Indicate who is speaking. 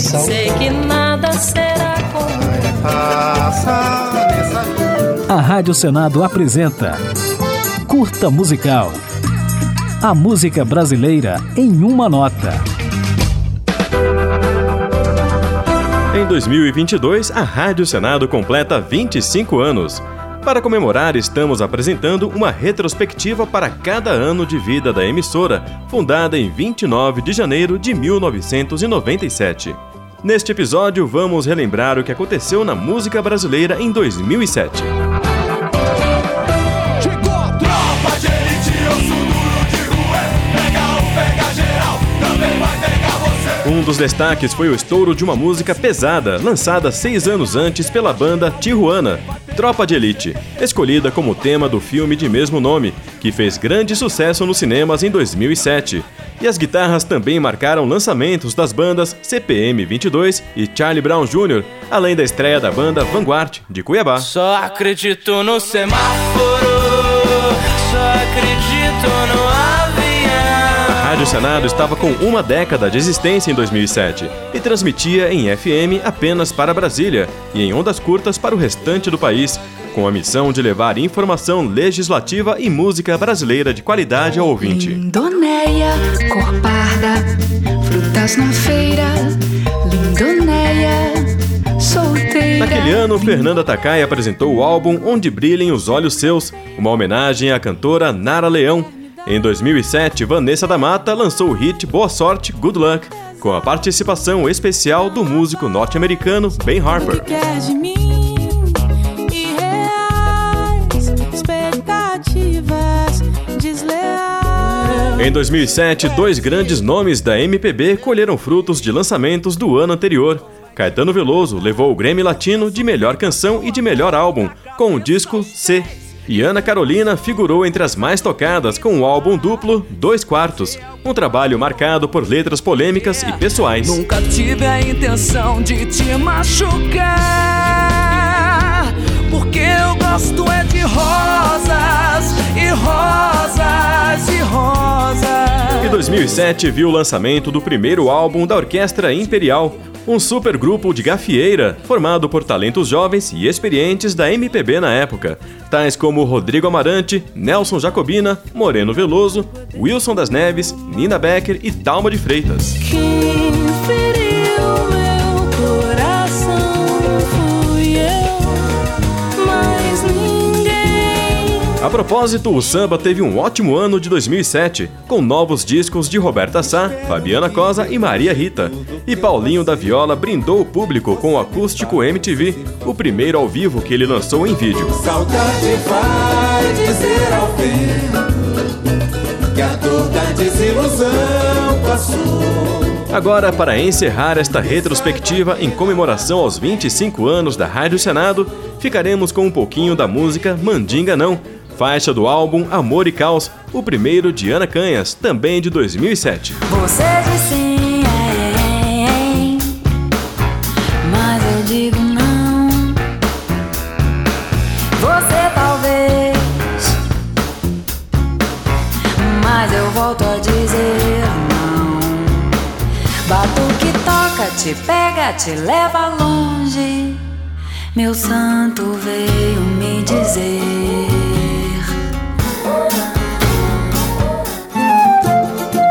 Speaker 1: Sei que nada será como
Speaker 2: A Rádio Senado apresenta Curta Musical. A música brasileira em uma nota.
Speaker 3: Em 2022, a Rádio Senado completa 25 anos. Para comemorar, estamos apresentando uma retrospectiva para cada ano de vida da emissora, fundada em 29 de janeiro de 1997. Neste episódio, vamos relembrar o que aconteceu na música brasileira em 2007.
Speaker 4: Um
Speaker 3: dos destaques foi o estouro de uma música pesada, lançada seis anos antes pela banda Tijuana, Tropa de Elite, escolhida como tema do filme de mesmo nome, que fez grande sucesso nos cinemas em 2007. E as guitarras também marcaram lançamentos das bandas CPM 22 e Charlie Brown Jr., além da estreia da banda Vanguard, de Cuiabá.
Speaker 5: Só acredito no semáforo, só acredito no
Speaker 3: Rádio Senado estava com uma década de existência em 2007 e transmitia em FM apenas para Brasília e em ondas curtas para o restante do país, com a missão de levar informação legislativa e música brasileira de qualidade ao ouvinte.
Speaker 6: Lindonéia, cor parda, frutas na feira. Lindonéia, solteira.
Speaker 3: Naquele ano, Fernanda Takai apresentou o álbum Onde Brilhem os Olhos Seus, uma homenagem à cantora Nara Leão. Em 2007, Vanessa da Mata lançou o hit Boa Sorte, Good Luck, com a participação especial do músico norte-americano Ben Harper.
Speaker 7: desleais.
Speaker 3: Em 2007, dois grandes nomes da MPB colheram frutos de lançamentos do ano anterior. Caetano Veloso levou o Grammy Latino de melhor canção e de melhor álbum, com o disco C. E Ana Carolina figurou entre as mais tocadas com o álbum duplo Dois Quartos, um trabalho marcado por letras polêmicas e pessoais.
Speaker 5: Nunca tive a intenção de te machucar. Porque eu gosto é de rosas e rosas e rosas.
Speaker 3: E 2007 viu o lançamento do primeiro álbum da Orquestra Imperial, um supergrupo de gafieira formado por talentos jovens e experientes da MPB na época, tais como Rodrigo Amarante, Nelson Jacobina, Moreno Veloso, Wilson das Neves, Nina Becker e Talma de Freitas. A propósito, o samba teve um ótimo ano de 2007, com novos discos de Roberta Sá, Fabiana Cosa e Maria Rita. E Paulinho da Viola brindou o público com o acústico MTV, o primeiro ao vivo que ele lançou em vídeo.
Speaker 4: Saudade vai dizer ao vento que a dor da desilusão passou.
Speaker 3: Agora, para encerrar esta retrospectiva em comemoração aos 25 anos da Rádio Senado, ficaremos com um pouquinho da música Mandinga Não, faixa do álbum Amor e Caos, o primeiro de Ana Canhas, também de 2007.
Speaker 6: Você diz sim, é, é, é, mas eu digo não. Você talvez, mas eu volto a dizer não. Batuque toca, te pega, te leva longe. Meu santo veio me dizer.